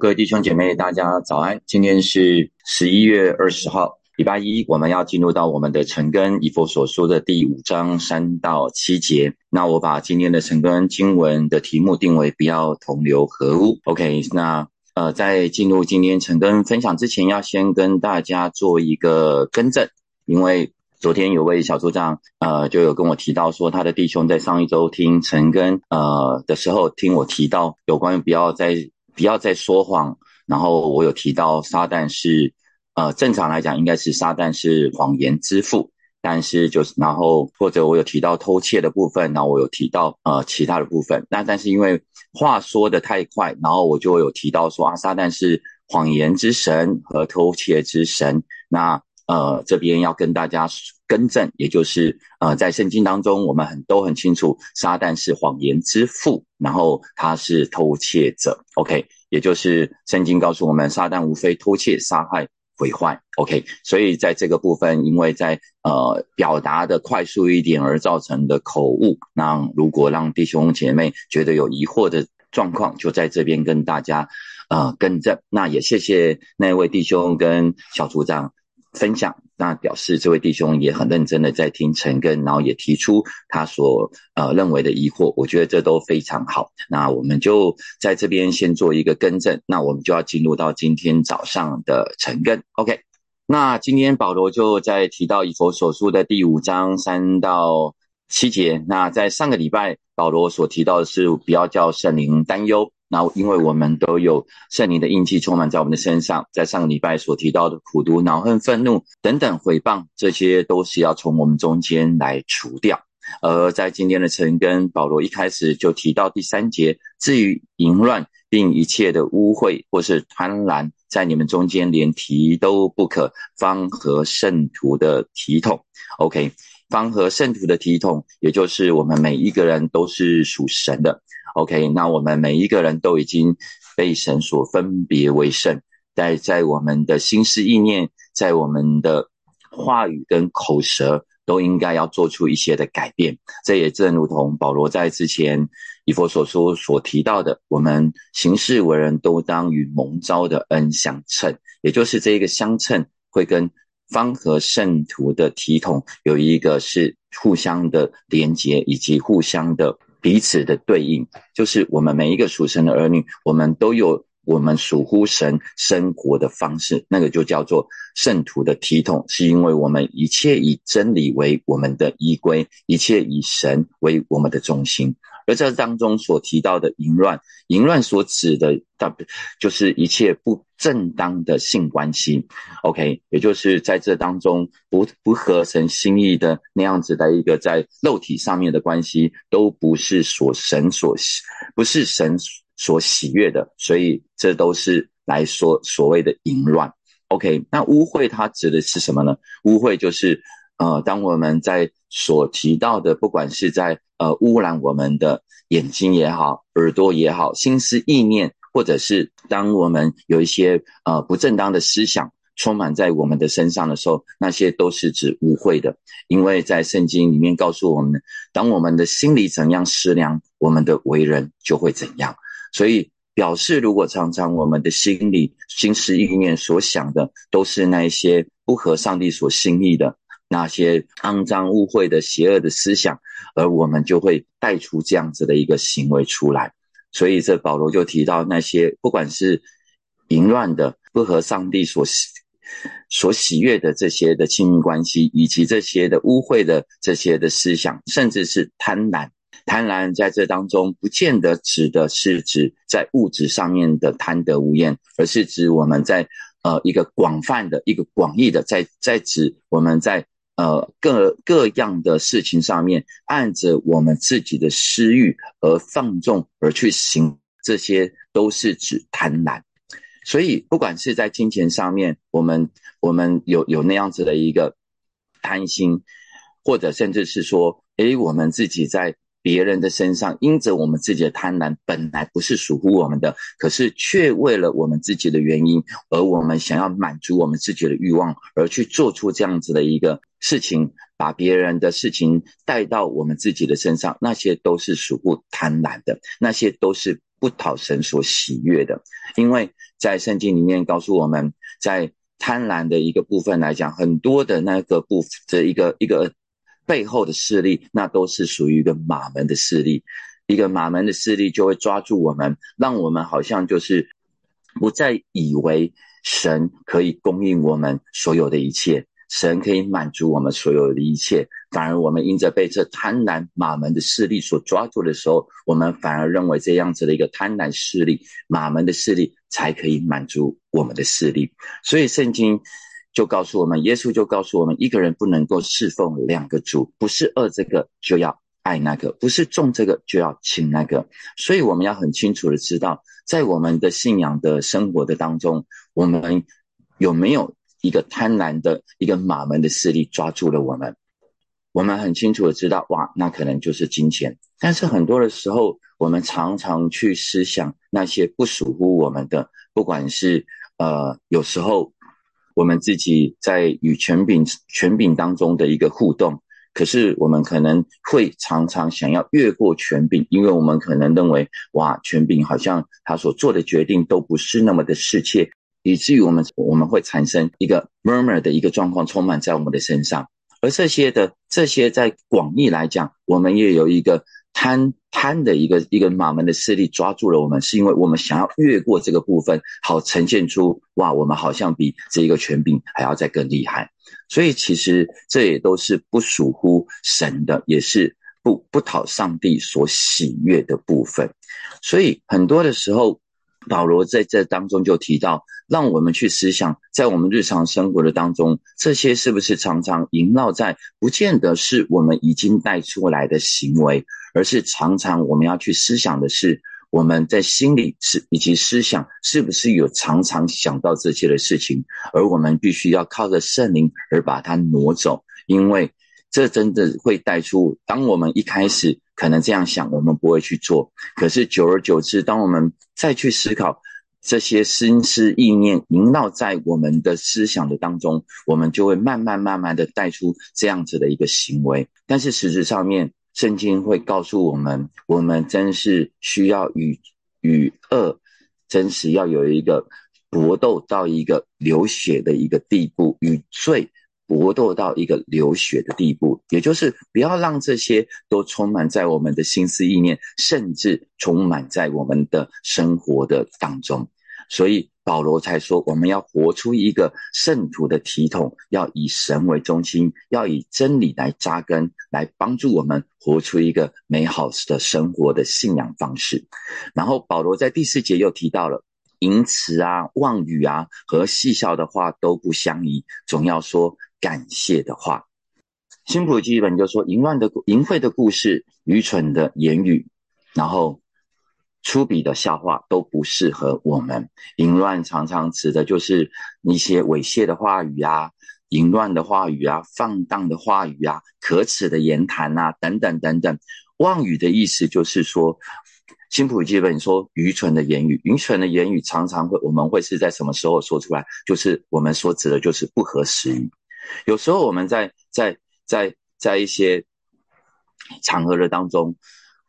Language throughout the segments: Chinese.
各位弟兄姐妹，大家早安！今天是十一月二十号，礼拜一，我们要进入到我们的晨更以佛所说的第五章三到七节。那我把今天的晨更经文的题目定为“不要同流合污”。OK，那呃，在进入今天晨更分享之前，要先跟大家做一个更正，因为昨天有位小组长呃就有跟我提到说，他的弟兄在上一周听晨更呃的时候，听我提到有关于不要在不要再说谎。然后我有提到撒旦是，呃，正常来讲应该是撒旦是谎言之父。但是就是然后或者我有提到偷窃的部分，然后我有提到呃其他的部分。那但是因为话说的太快，然后我就有提到说啊，撒旦是谎言之神和偷窃之神。那呃这边要跟大家更正，也就是呃在圣经当中，我们很都很清楚，撒旦是谎言之父，然后他是偷窃者。OK。也就是圣经告诉我们，撒旦无非偷窃、杀害、毁坏。OK，所以在这个部分，因为在呃表达的快速一点而造成的口误，那如果让弟兄姐妹觉得有疑惑的状况，就在这边跟大家呃更正。那也谢谢那位弟兄跟小组长。分享，那表示这位弟兄也很认真的在听陈根，然后也提出他所呃认为的疑惑，我觉得这都非常好。那我们就在这边先做一个更正，那我们就要进入到今天早上的陈根。OK，那今天保罗就在提到以佛所书的第五章三到七节。那在上个礼拜，保罗所提到的是不要叫圣灵担忧。那因为我们都有圣灵的印记充满在我们的身上，在上个礼拜所提到的苦毒、恼恨、愤怒等等毁谤，这些都是要从我们中间来除掉。而在今天的晨跟保罗一开始就提到第三节，至于淫乱并一切的污秽或是贪婪，在你们中间连提都不可，方合圣徒的体统。OK，方和圣徒的体统，也就是我们每一个人都是属神的。OK，那我们每一个人都已经被神所分别为圣，在在我们的心思意念，在我们的话语跟口舌，都应该要做出一些的改变。这也正如同保罗在之前以佛所说所提到的，我们行事为人都当与蒙召的恩相称，也就是这一个相称会跟方和圣徒的体统有一个是互相的连结，以及互相的。彼此的对应，就是我们每一个属神的儿女，我们都有我们属乎神生活的方式，那个就叫做圣徒的体统，是因为我们一切以真理为我们的依归，一切以神为我们的中心。而这当中所提到的淫乱，淫乱所指的，就是一切不正当的性关系。OK，也就是在这当中不不合神心意的那样子的一个在肉体上面的关系，都不是所神所喜，不是神所喜悦的。所以这都是来说所谓的淫乱。OK，那污秽它指的是什么呢？污秽就是。呃，当我们在所提到的，不管是在呃污染我们的眼睛也好，耳朵也好，心思意念，或者是当我们有一些呃不正当的思想充满在我们的身上的时候，那些都是指污秽的。因为在圣经里面告诉我们，当我们的心里怎样思量，我们的为人就会怎样。所以表示，如果常常我们的心里心思意念所想的都是那一些不合上帝所心意的。那些肮脏污秽的邪恶的思想，而我们就会带出这样子的一个行为出来。所以这保罗就提到那些不管是淫乱的、不合上帝所喜所喜悦的这些的亲密关系，以及这些的污秽的这些的思想，甚至是贪婪。贪婪在这当中不见得指的是指在物质上面的贪得无厌，而是指我们在呃一个广泛的一个广义的，在在指我们在。呃，各各样的事情上面，按着我们自己的私欲而放纵而去行，这些都是指贪婪。所以，不管是在金钱上面，我们我们有有那样子的一个贪心，或者甚至是说，诶，我们自己在。别人的身上，因着我们自己的贪婪，本来不是属乎我们的，可是却为了我们自己的原因，而我们想要满足我们自己的欲望，而去做出这样子的一个事情，把别人的事情带到我们自己的身上，那些都是属乎贪婪的，那些都是不讨神所喜悦的。因为在圣经里面告诉我们，在贪婪的一个部分来讲，很多的那个部分的一个一个背后的势力，那都是属于一个马门的势力。一个马门的势力就会抓住我们，让我们好像就是不再以为神可以供应我们所有的一切，神可以满足我们所有的一切。反而我们因着被这贪婪马门的势力所抓住的时候，我们反而认为这样子的一个贪婪势力、马门的势力才可以满足我们的势力。所以圣经就告诉我们，耶稣就告诉我们，一个人不能够侍奉两个主，不是二这个就要。爱那个不是重这个就要轻那个，所以我们要很清楚的知道，在我们的信仰的生活的当中，我们有没有一个贪婪的一个马门的势力抓住了我们？我们很清楚的知道，哇，那可能就是金钱。但是很多的时候，我们常常去思想那些不属乎我们的，不管是呃，有时候我们自己在与权柄权柄当中的一个互动。可是我们可能会常常想要越过权柄，因为我们可能认为，哇，权柄好像他所做的决定都不是那么的适切，以至于我们我们会产生一个 murmur 的一个状况充满在我们的身上。而这些的这些在广义来讲，我们也有一个。贪贪的一个一个马门的势力抓住了我们，是因为我们想要越过这个部分，好呈现出哇，我们好像比这一个权柄还要再更厉害。所以其实这也都是不属乎神的，也是不不讨上帝所喜悦的部分。所以很多的时候。保罗在这当中就提到，让我们去思想，在我们日常生活的当中，这些是不是常常萦绕在，不见得是我们已经带出来的行为，而是常常我们要去思想的是，我们在心里是以及思想是不是有常常想到这些的事情，而我们必须要靠着圣灵而把它挪走，因为这真的会带出，当我们一开始。可能这样想，我们不会去做。可是久而久之，当我们再去思考这些心思意念萦绕在我们的思想的当中，我们就会慢慢慢慢的带出这样子的一个行为。但是实质上面，圣经会告诉我们，我们真是需要与与恶真实要有一个搏斗到一个流血的一个地步，与罪。搏斗到一个流血的地步，也就是不要让这些都充满在我们的心思意念，甚至充满在我们的生活的当中。所以保罗才说，我们要活出一个圣徒的体统，要以神为中心，要以真理来扎根，来帮助我们活出一个美好的生活的信仰方式。然后保罗在第四节又提到了。淫词啊、妄语啊和戏笑的话都不相宜，总要说感谢的话。新普基本就说淫乱的淫秽的故事、愚蠢的言语，然后粗鄙的笑话都不适合我们。淫乱常常指的就是一些猥亵的话语啊、淫乱的话语啊、放荡的话语啊、可耻的言谈啊等等等等。妄语的意思就是说。新普基本说，愚蠢的言语，愚蠢的言语常常会，我们会是在什么时候说出来？就是我们所指的，就是不合时宜。有时候我们在在在在一些场合的当中，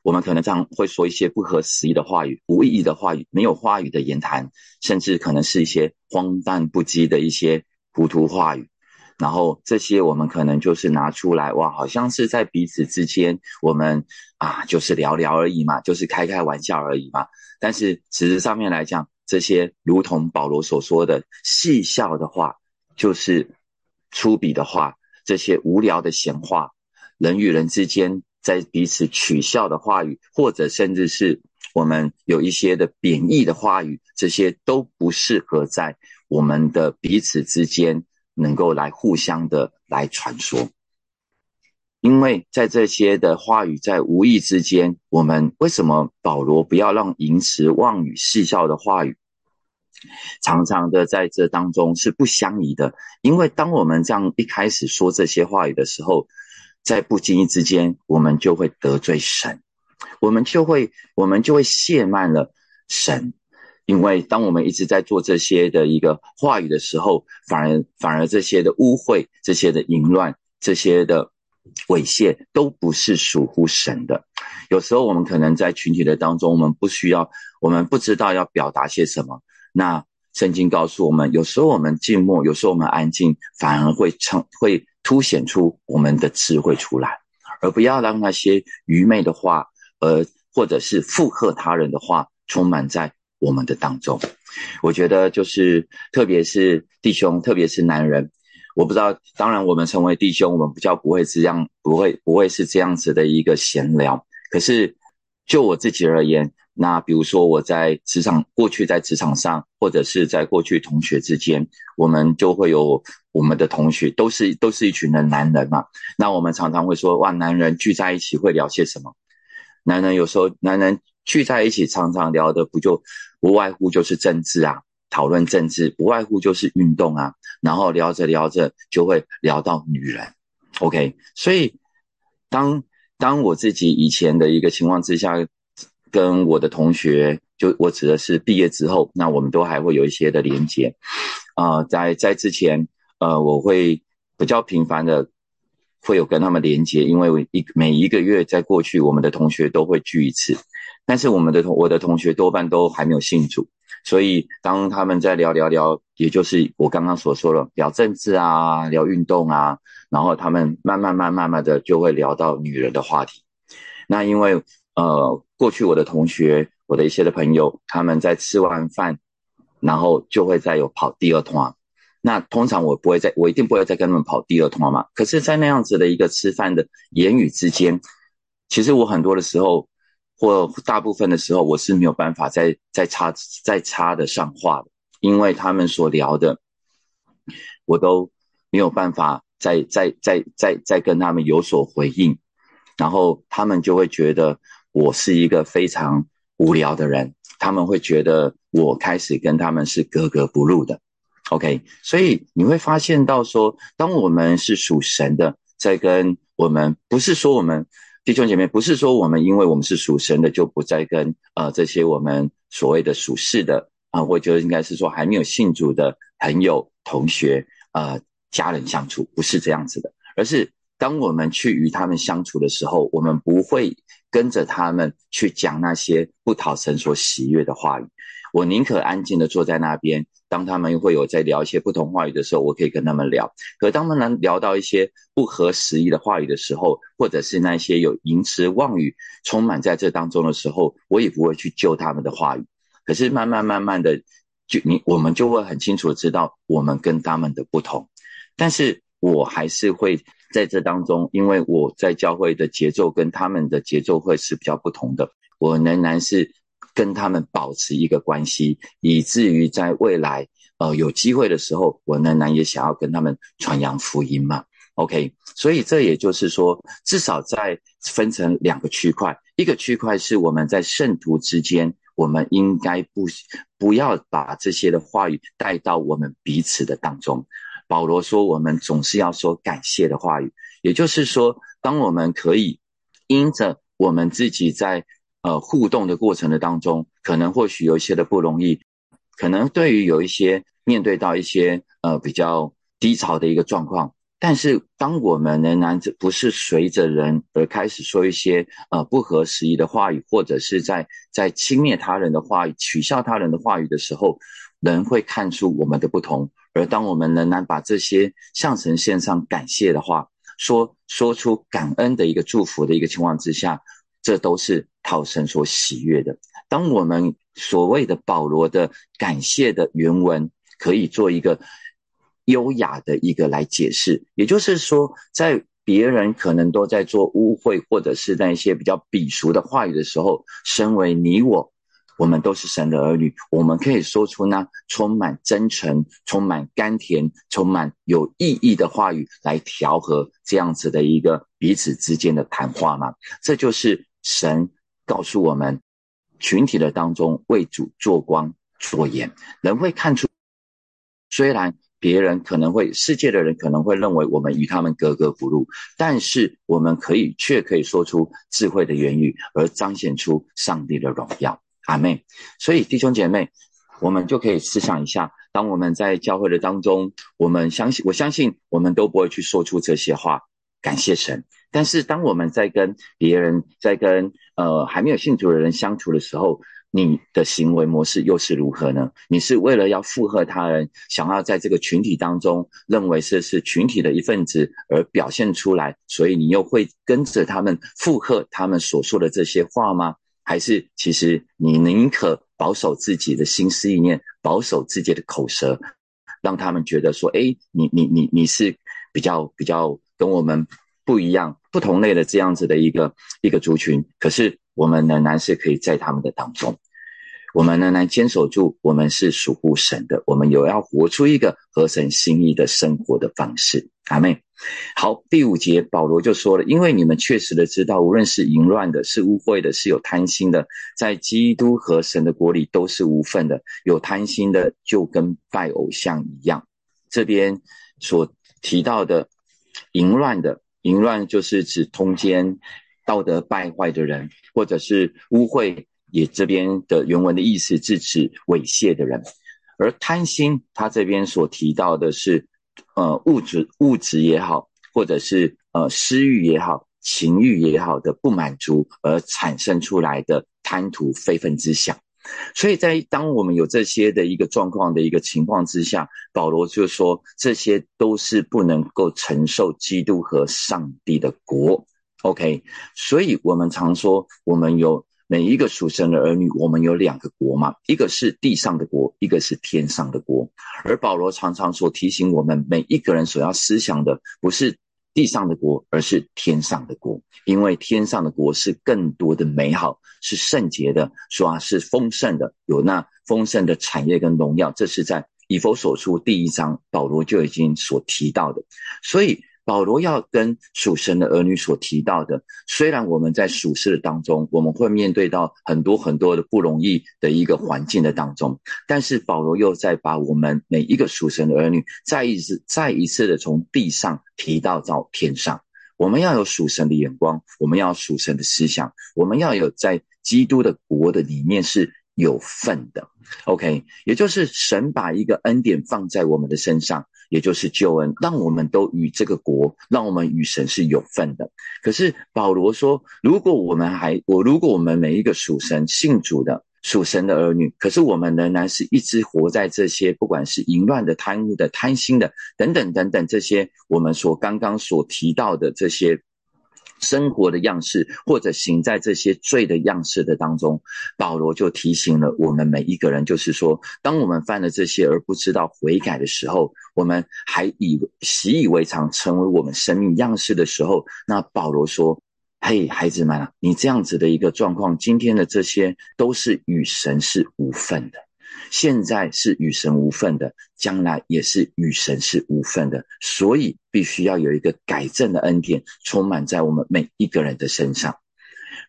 我们可能常会说一些不合时宜的话语、无意义的话语、没有话语的言谈，甚至可能是一些荒诞不羁的一些糊涂话语。然后这些我们可能就是拿出来哇，好像是在彼此之间，我们啊就是聊聊而已嘛，就是开开玩笑而已嘛。但是实质上面来讲，这些如同保罗所说的戏笑的话，就是粗鄙的话，这些无聊的闲话，人与人之间在彼此取笑的话语，或者甚至是我们有一些的贬义的话语，这些都不适合在我们的彼此之间。能够来互相的来传说，因为在这些的话语在无意之间，我们为什么保罗不要让淫词妄语戏笑的话语，常常的在这当中是不相宜的？因为当我们这样一开始说这些话语的时候，在不经意之间，我们就会得罪神，我们就会我们就会亵慢了神。因为当我们一直在做这些的一个话语的时候，反而反而这些的污秽、这些的淫乱、这些的猥亵，都不是属乎神的。有时候我们可能在群体的当中，我们不需要，我们不知道要表达些什么。那圣经告诉我们，有时候我们静默，有时候我们安静，反而会成会凸显出我们的智慧出来，而不要让那些愚昧的话，呃，或者是附和他人的话，充满在我们的当中。我觉得就是，特别是弟兄，特别是男人，我不知道。当然，我们成为弟兄，我们比较不会这样，不会不会是这样子的一个闲聊。可是，就我自己而言，那比如说我在职场，过去在职场上，或者是在过去同学之间，我们就会有我们的同学，都是都是一群的男人嘛。那我们常常会说，哇，男人聚在一起会聊些什么？男人有时候，男人聚在一起常常聊的不就不外乎就是政治啊，讨论政治，不外乎就是运动啊，然后聊着聊着就会聊到女人。OK，所以当当我自己以前的一个情况之下。跟我的同学，就我指的是毕业之后，那我们都还会有一些的连接，啊，在在之前，呃，我会比较频繁的会有跟他们连接，因为一每一个月在过去，我们的同学都会聚一次，但是我们的同我的同学多半都还没有信主，所以当他们在聊聊聊，也就是我刚刚所说的聊政治啊，聊运动啊，然后他们慢慢慢慢慢的就会聊到女人的话题，那因为。呃，过去我的同学，我的一些的朋友，他们在吃完饭，然后就会再有跑第二通。那通常我不会再，我一定不会再跟他们跑第二通嘛。可是，在那样子的一个吃饭的言语之间，其实我很多的时候，或大部分的时候，我是没有办法再再插再插的上话的，因为他们所聊的，我都没有办法再再再再再跟他们有所回应，然后他们就会觉得。我是一个非常无聊的人，他们会觉得我开始跟他们是格格不入的。OK，所以你会发现到说，当我们是属神的，在跟我们不是说我们弟兄姐妹，不是说我们因为我们是属神的就不再跟呃这些我们所谓的属世的啊，我觉得应该是说还没有信主的朋友、同学、呃家人相处，不是这样子的，而是当我们去与他们相处的时候，我们不会。跟着他们去讲那些不讨神所喜悦的话语，我宁可安静的坐在那边。当他们会有在聊一些不同话语的时候，我可以跟他们聊。可当他们聊到一些不合时宜的话语的时候，或者是那些有淫词妄语充满在这当中的时候，我也不会去救他们的话语。可是慢慢慢慢的，就你我们就会很清楚知道我们跟他们的不同，但是我还是会。在这当中，因为我在教会的节奏跟他们的节奏会是比较不同的，我仍然是跟他们保持一个关系，以至于在未来，呃，有机会的时候，我仍然也想要跟他们传扬福音嘛。OK，所以这也就是说，至少在分成两个区块，一个区块是我们在圣徒之间，我们应该不不要把这些的话语带到我们彼此的当中。保罗说：“我们总是要说感谢的话语，也就是说，当我们可以因着我们自己在呃互动的过程的当中，可能或许有一些的不容易，可能对于有一些面对到一些呃比较低潮的一个状况，但是当我们仍然这不是随着人而开始说一些呃不合时宜的话语，或者是在在轻蔑他人的话语、取笑他人的话语的时候，人会看出我们的不同。”而当我们仍然把这些向神献上感谢的话，说说出感恩的一个祝福的一个情况之下，这都是讨神所喜悦的。当我们所谓的保罗的感谢的原文，可以做一个优雅的一个来解释，也就是说，在别人可能都在做污秽或者是那些比较鄙俗的话语的时候，身为你我。我们都是神的儿女，我们可以说出那充满真诚、充满甘甜、充满有意义的话语来调和这样子的一个彼此之间的谈话吗？这就是神告诉我们，群体的当中为主做光做盐，人会看出，虽然别人可能会世界的人可能会认为我们与他们格格不入，但是我们可以却可以说出智慧的言语，而彰显出上帝的荣耀。阿妹，所以弟兄姐妹，我们就可以思想一下：当我们在教会的当中，我们相信，我相信我们都不会去说出这些话。感谢神。但是当我们在跟别人在跟呃还没有信主的人相处的时候，你的行为模式又是如何呢？你是为了要附和他人，想要在这个群体当中认为这是群体的一份子而表现出来，所以你又会跟着他们附和他们所说的这些话吗？还是其实你宁可保守自己的心思意念，保守自己的口舌，让他们觉得说：哎，你你你你是比较比较跟我们不一样、不同类的这样子的一个一个族群，可是。我们仍然是可以在他们的当中，我们仍然坚守住，我们是属乎神的，我们有要活出一个合神心意的生活的方式。阿妹，好，第五节保罗就说了，因为你们确实的知道，无论是淫乱的，是污秽的，是有贪心的，在基督和神的国里都是无份的。有贪心的，就跟拜偶像一样。这边所提到的淫乱的，淫乱就是指通奸。道德败坏的人，或者是污秽，也这边的原文的意思是指猥亵的人，而贪心，他这边所提到的是，呃，物质物质也好，或者是呃私欲也好，情欲也好的不满足而产生出来的贪图非分之想，所以在当我们有这些的一个状况的一个情况之下，保罗就说这些都是不能够承受基督和上帝的国。OK，所以我们常说，我们有每一个属神的儿女，我们有两个国嘛，一个是地上的国，一个是天上的国。而保罗常常所提醒我们每一个人所要思想的，不是地上的国，而是天上的国，因为天上的国是更多的美好，是圣洁的，说啊是丰盛的，有那丰盛的产业跟荣耀。这是在以佛所出第一章，保罗就已经所提到的，所以。保罗要跟属神的儿女所提到的，虽然我们在属世的当中，我们会面对到很多很多的不容易的一个环境的当中，但是保罗又在把我们每一个属神的儿女再一次、再一次的从地上提到到天上。我们要有属神的眼光，我们要属神的思想，我们要有在基督的国的里面是。有份的，OK，也就是神把一个恩典放在我们的身上，也就是救恩，让我们都与这个国，让我们与神是有份的。可是保罗说，如果我们还我，如果我们每一个属神、信主的属神的儿女，可是我们仍然是一直活在这些，不管是淫乱的、贪污的、贪心的等等等等这些，我们所刚刚所提到的这些。生活的样式，或者行在这些罪的样式的当中，保罗就提醒了我们每一个人，就是说，当我们犯了这些而不知道悔改的时候，我们还以习以为常，成为我们生命样式的时候，那保罗说：“嘿，孩子们啊，你这样子的一个状况，今天的这些都是与神是无份的。”现在是与神无份的，将来也是与神是无份的，所以必须要有一个改正的恩典充满在我们每一个人的身上。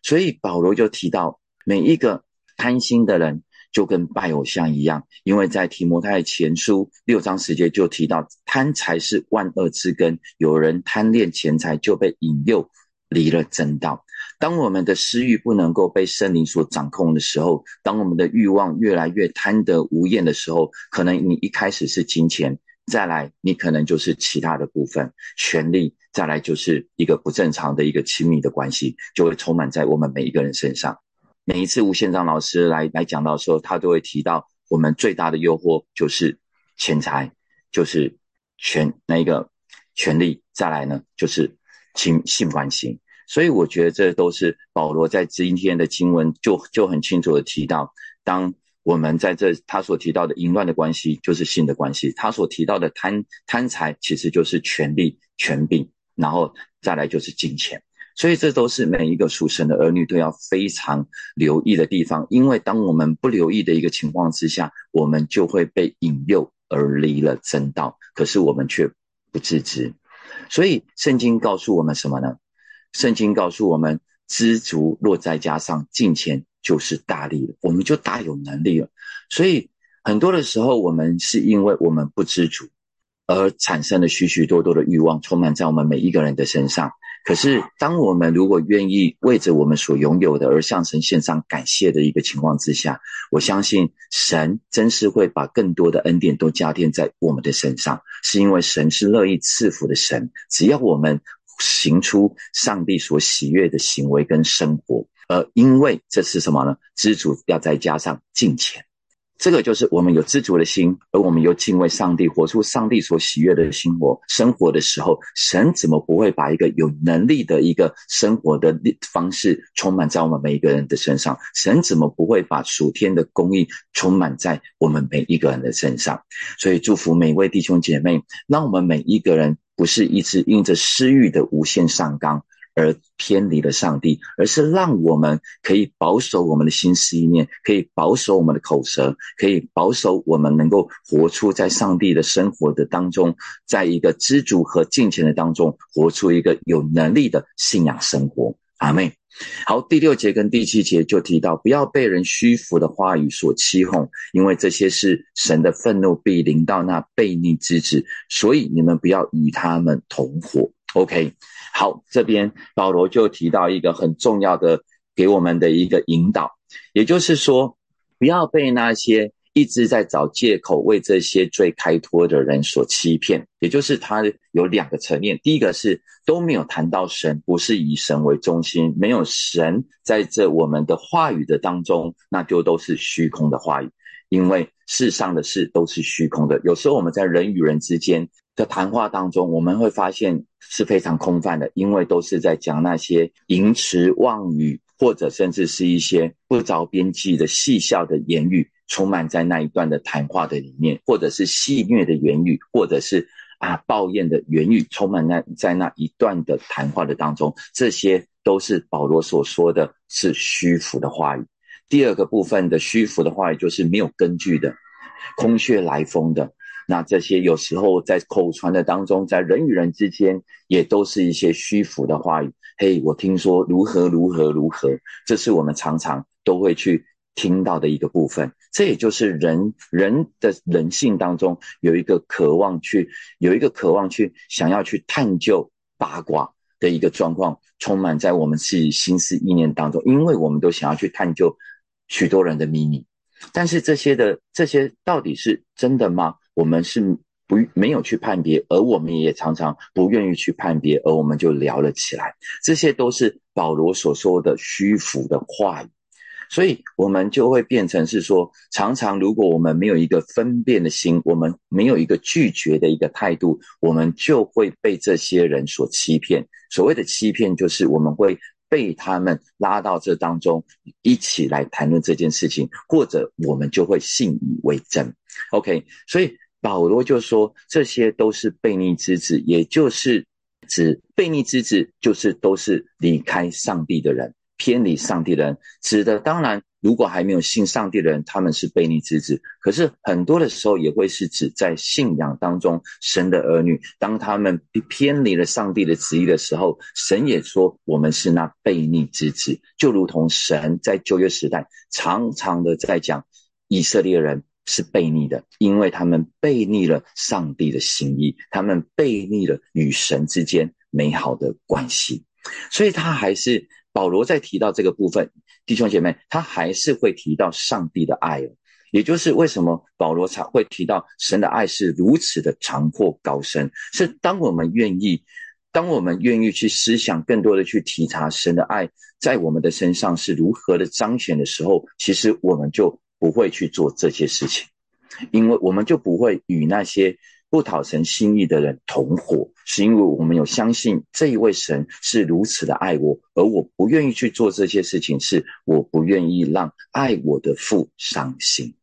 所以保罗就提到，每一个贪心的人就跟拜偶像一样，因为在提摩太前书六章十节就提到，贪财是万恶之根，有人贪恋钱财就被引诱离了正道。当我们的私欲不能够被圣灵所掌控的时候，当我们的欲望越来越贪得无厌的时候，可能你一开始是金钱，再来你可能就是其他的部分，权力，再来就是一个不正常的一个亲密的关系，就会充满在我们每一个人身上。每一次吴宪章老师来来讲到的时候，他都会提到我们最大的诱惑就是钱财，就是权那个权力，再来呢就是亲性关系。所以我觉得这都是保罗在今天的经文就就很清楚的提到，当我们在这他所提到的淫乱的关系就是性的关系，他所提到的贪贪财其实就是权力权柄，然后再来就是金钱，所以这都是每一个属神的儿女都要非常留意的地方，因为当我们不留意的一个情况之下，我们就会被引诱而离了真道，可是我们却不自知，所以圣经告诉我们什么呢？圣经告诉我们，知足若再加上金钱，就是大力了，我们就大有能力了。所以很多的时候，我们是因为我们不知足，而产生了许许多多的欲望，充满在我们每一个人的身上。可是，当我们如果愿意为着我们所拥有的而向神献上感谢的一个情况之下，我相信神真是会把更多的恩典都加添在我们的身上，是因为神是乐意赐福的神，只要我们。行出上帝所喜悦的行为跟生活。而，因为这是什么呢？知足要再加上敬虔。这个就是我们有知足的心，而我们又敬畏上帝，活出上帝所喜悦的生活。生活的时候，神怎么不会把一个有能力的一个生活的方式充满在我们每一个人的身上？神怎么不会把属天的公义充满在我们每一个人的身上？所以，祝福每一位弟兄姐妹，让我们每一个人不是一直因着私欲的无限上纲。而偏离了上帝，而是让我们可以保守我们的心思意念，可以保守我们的口舌，可以保守我们能够活出在上帝的生活的当中，在一个知足和敬虔的当中，活出一个有能力的信仰生活。阿妹，好，第六节跟第七节就提到，不要被人虚浮的话语所欺哄，因为这些是神的愤怒必临到那悖逆之子，所以你们不要与他们同伙。OK，好，这边保罗就提到一个很重要的给我们的一个引导，也就是说，不要被那些一直在找借口为这些罪开脱的人所欺骗。也就是他有两个层面，第一个是都没有谈到神，不是以神为中心，没有神在这我们的话语的当中，那就都是虚空的话语，因为世上的事都是虚空的。有时候我们在人与人之间。的谈话当中，我们会发现是非常空泛的，因为都是在讲那些淫词妄语，或者甚至是一些不着边际的戏笑的言语，充满在那一段的谈话的里面，或者是戏谑的言语，或者是啊抱怨的言语，充满那在那一段的谈话的当中，这些都是保罗所说的是虚浮的话语。第二个部分的虚浮的话语，就是没有根据的，空穴来风的。那这些有时候在口传的当中，在人与人之间，也都是一些虚浮的话语。嘿，我听说如何如何如何，这是我们常常都会去听到的一个部分。这也就是人人的人性当中有一个渴望去，有一个渴望去想要去探究八卦的一个状况，充满在我们自己心思意念当中，因为我们都想要去探究许多人的秘密。但是这些的这些到底是真的吗？我们是不没有去判别，而我们也常常不愿意去判别，而我们就聊了起来。这些都是保罗所说的虚浮的话语，所以我们就会变成是说，常常如果我们没有一个分辨的心，我们没有一个拒绝的一个态度，我们就会被这些人所欺骗。所谓的欺骗，就是我们会被他们拉到这当中一起来谈论这件事情，或者我们就会信以为真。OK，所以。保罗就说：“这些都是悖逆之子，也就是指悖逆之子，就是都是离开上帝的人，偏离上帝的人。指的当然，如果还没有信上帝的人，他们是悖逆之子。可是很多的时候，也会是指在信仰当中神的儿女，当他们偏离了上帝的旨意的时候，神也说我们是那悖逆之子。就如同神在旧约时代常常的在讲以色列人。”是背逆的，因为他们背逆了上帝的心意，他们背逆了与神之间美好的关系，所以他还是保罗在提到这个部分，弟兄姐妹，他还是会提到上帝的爱，也就是为什么保罗才会提到神的爱是如此的长阔高深，是当我们愿意，当我们愿意去思想更多的去体察神的爱在我们的身上是如何的彰显的时候，其实我们就。不会去做这些事情，因为我们就不会与那些不讨神心意的人同伙，是因为我们有相信这一位神是如此的爱我，而我不愿意去做这些事情，是我不愿意让爱我的父伤心。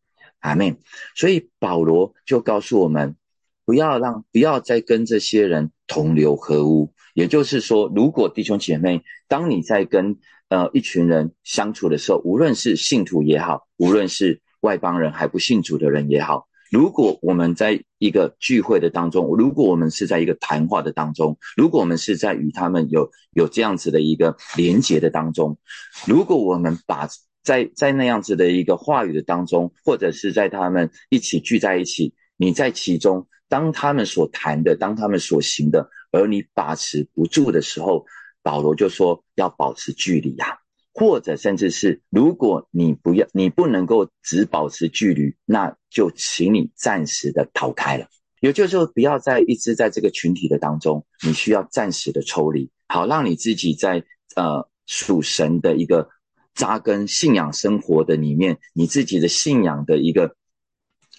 阿妹，所以保罗就告诉我们，不要让不要再跟这些人同流合污。也就是说，如果弟兄姐妹，当你在跟呃，一群人相处的时候，无论是信徒也好，无论是外邦人还不信主的人也好，如果我们在一个聚会的当中，如果我们是在一个谈话的当中，如果我们是在与他们有有这样子的一个连结的当中，如果我们把在在那样子的一个话语的当中，或者是在他们一起聚在一起，你在其中，当他们所谈的，当他们所行的，而你把持不住的时候。保罗就说要保持距离呀，或者甚至是如果你不要，你不能够只保持距离，那就请你暂时的逃开了。也就是说，不要再一直在这个群体的当中，你需要暂时的抽离，好让你自己在呃属神的一个扎根信仰生活的里面，你自己的信仰的一个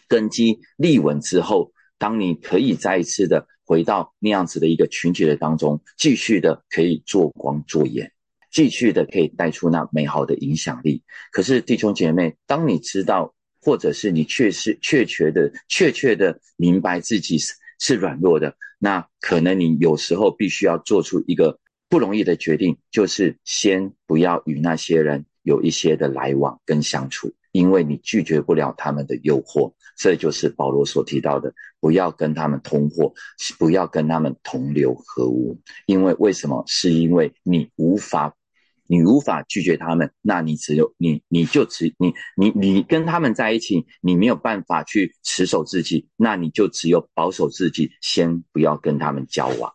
根基立稳之后，当你可以再一次的回到那样子的一个群体的当中，继续的可以做光做盐，继续的可以带出那美好的影响力。可是弟兄姐妹，当你知道。或者是你确实确确的确确的明白自己是是软弱的，那可能你有时候必须要做出一个不容易的决定，就是先不要与那些人有一些的来往跟相处，因为你拒绝不了他们的诱惑。这就是保罗所提到的，不要跟他们通货，不要跟他们同流合污。因为为什么？是因为你无法。你无法拒绝他们，那你只有你，你就只你你你跟他们在一起，你没有办法去持守自己，那你就只有保守自己，先不要跟他们交往。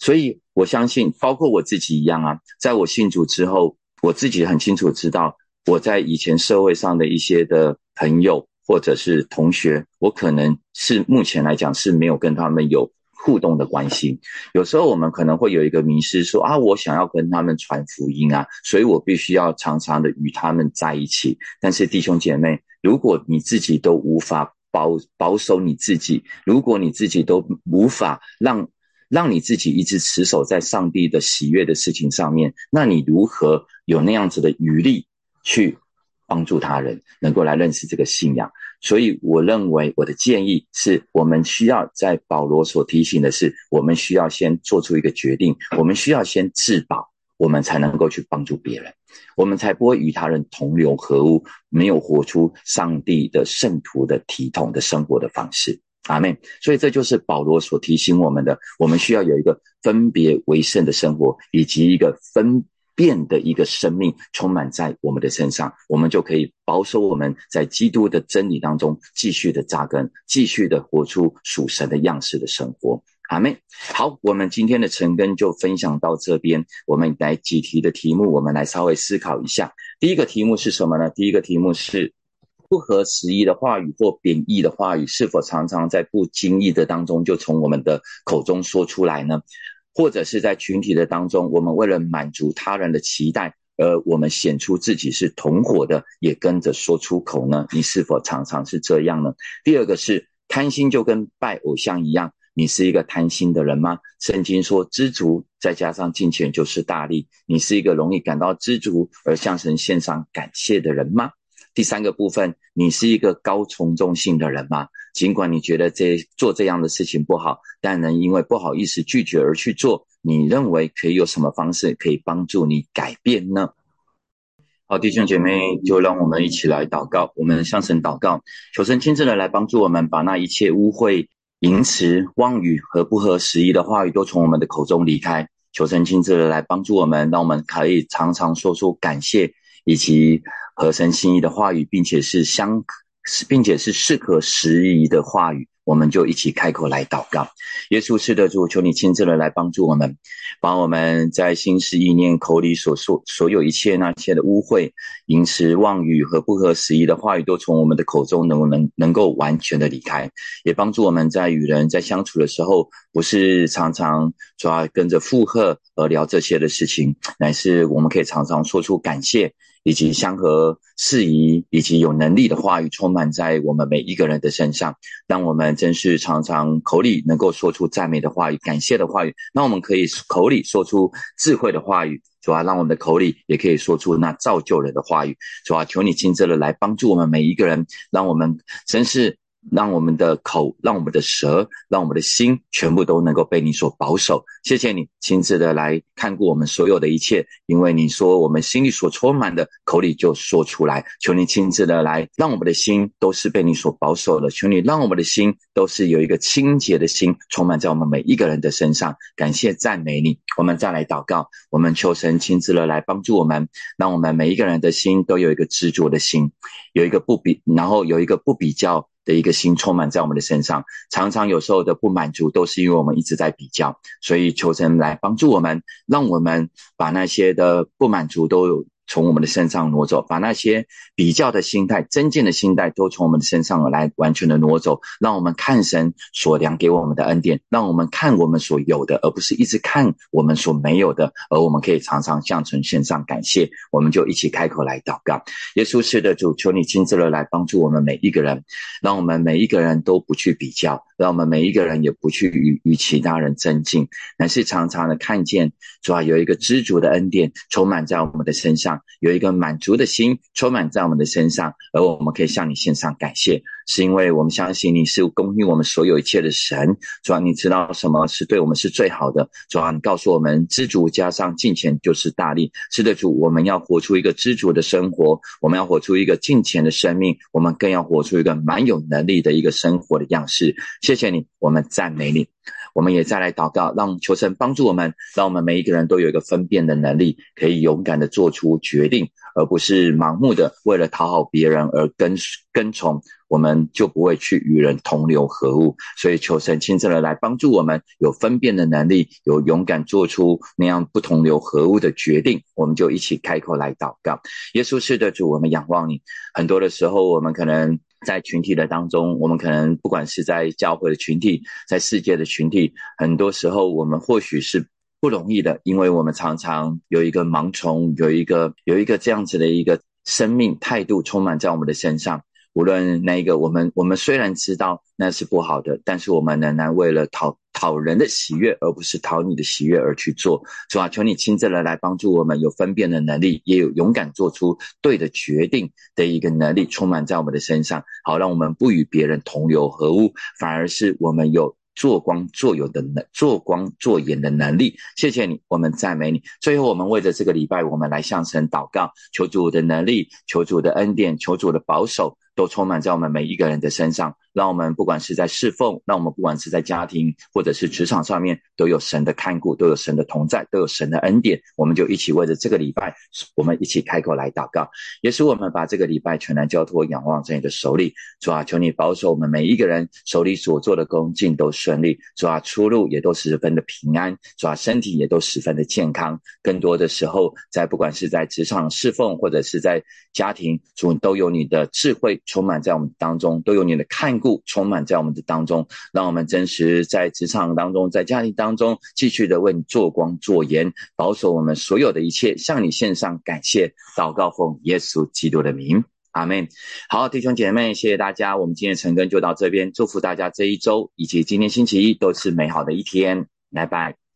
所以我相信，包括我自己一样啊，在我信主之后，我自己很清楚知道，我在以前社会上的一些的朋友或者是同学，我可能是目前来讲是没有跟他们有。互动的关系，有时候我们可能会有一个迷失，说啊，我想要跟他们传福音啊，所以我必须要常常的与他们在一起。但是弟兄姐妹，如果你自己都无法保保守你自己，如果你自己都无法让让你自己一直持守在上帝的喜悦的事情上面，那你如何有那样子的余力去？帮助他人，能够来认识这个信仰，所以我认为我的建议是，我们需要在保罗所提醒的是，我们需要先做出一个决定，我们需要先自保，我们才能够去帮助别人，我们才不会与他人同流合污，没有活出上帝的圣徒的体统的生活的方式。阿妹，所以这就是保罗所提醒我们的，我们需要有一个分别为圣的生活，以及一个分。变的一个生命充满在我们的身上，我们就可以保守我们在基督的真理当中继续的扎根，继续的活出属神的样式的生活。阿妹，好，我们今天的晨根就分享到这边。我们来几题的题目，我们来稍微思考一下。第一个题目是什么呢？第一个题目是不合时宜的话语或贬义的话语，是否常常在不经意的当中就从我们的口中说出来呢？或者是在群体的当中，我们为了满足他人的期待，而我们显出自己是同伙的，也跟着说出口呢？你是否常常是这样呢？第二个是贪心，就跟拜偶像一样，你是一个贪心的人吗？圣经说知足再加上金钱就是大力，你是一个容易感到知足而向神献上感谢的人吗？第三个部分，你是一个高从众性的人吗？尽管你觉得这做这样的事情不好，但能因为不好意思拒绝而去做，你认为可以有什么方式可以帮助你改变呢？好，弟兄姐妹，就让我们一起来祷告，我们向神祷告，求神亲自的来帮助我们，把那一切污秽、淫词、妄语和不合时宜的话语都从我们的口中离开。求神亲自的来帮助我们，让我们可以常常说出感谢。以及合神心意的话语，并且是相，并且是适可时宜的话语。我们就一起开口来祷告，耶稣是的主，求你亲自的来帮助我们，把我们在心思意念口里所说所有一切那些的污秽、淫词、妄语和不合时宜的话语，都从我们的口中能能能够完全的离开，也帮助我们在与人在相处的时候，不是常常抓跟着附和而聊这些的事情，乃是我们可以常常说出感谢。以及相合适宜，以及有能力的话语，充满在我们每一个人的身上。让我们真是常常口里能够说出赞美的话语、感谢的话语。那我们可以口里说出智慧的话语，主要让我们的口里也可以说出那造就人的话语。主要求你亲自的来帮助我们每一个人，让我们真是。让我们的口，让我们的舌，让我们的心，全部都能够被你所保守。谢谢你亲自的来看顾我们所有的一切，因为你说我们心里所充满的，口里就说出来。求你亲自的来，让我们的心都是被你所保守的。求你让我们的心都是有一个清洁的心，充满在我们每一个人的身上。感谢赞美你，我们再来祷告，我们求神亲自的来帮助我们，让我们每一个人的心都有一个执着的心，有一个不比，然后有一个不比较。的一个心充满在我们的身上，常常有时候的不满足都是因为我们一直在比较，所以求神来帮助我们，让我们把那些的不满足都有从我们的身上挪走，把那些比较的心态、增进的心态都从我们的身上来完全的挪走，让我们看神所量给我们的恩典，让我们看我们所有的，而不是一直看我们所没有的，而我们可以常常向神献上感谢。我们就一起开口来祷告，耶稣是的主，求你亲自的来帮助我们每一个人，让我们每一个人都不去比较，让我们每一个人也不去与与其他人增进，乃是常常的看见主啊有一个知足的恩典充满在我们的身上。有一个满足的心充满在我们的身上，而我们可以向你献上感谢，是因为我们相信你是供应我们所有一切的神。主要你知道什么是对我们是最好的？主要你告诉我们，知足加上金钱就是大力。是的，主，我们要活出一个知足的生活，我们要活出一个金钱的生命，我们更要活出一个蛮有能力的一个生活的样式。谢谢你，我们赞美你。我们也再来祷告，让求神帮助我们，让我们每一个人都有一个分辨的能力，可以勇敢的做出决定，而不是盲目的为了讨好别人而跟跟从，我们就不会去与人同流合污。所以求神亲自的来帮助我们，有分辨的能力，有勇敢做出那样不同流合污的决定。我们就一起开口来祷告，耶稣是的主，我们仰望你。很多的时候，我们可能。在群体的当中，我们可能不管是在教会的群体，在世界的群体，很多时候我们或许是不容易的，因为我们常常有一个盲从，有一个有一个这样子的一个生命态度充满在我们的身上。无论那一个，我们我们虽然知道那是不好的，但是我们仍然为了讨讨人的喜悦，而不是讨你的喜悦而去做。主啊，求你亲自的来帮助我们，有分辨的能力，也有勇敢做出对的决定的一个能力，充满在我们的身上，好让我们不与别人同流合污，反而是我们有。做光做有的能，做光做眼的能力，谢谢你，我们赞美你。最后，我们为着这个礼拜，我们来向神祷告，求主的能力，求主的恩典，求主的保守。都充满在我们每一个人的身上，让我们不管是在侍奉，让我们不管是在家庭或者是职场上面，都有神的看顾，都有神的同在，都有神的恩典。我们就一起为着这个礼拜，我们一起开口来祷告，也使我们把这个礼拜全然交托、仰望在你的手里。主啊，求你保守我们每一个人手里所做的工尽都顺利。主啊，出路也都十分的平安。主啊，身体也都十分的健康。更多的时候，在不管是在职场侍奉，或者是在家庭，主都有你的智慧。充满在我们当中，都有你的看顾充满在我们的当中，让我们真实在职场当中，在家庭当中，继续的为你做光做盐，保守我们所有的一切，向你献上感谢，祷告奉耶稣基督的名，阿门。好，弟兄姐妹，谢谢大家，我们今天晨更就到这边，祝福大家这一周以及今天星期一都是美好的一天，拜拜。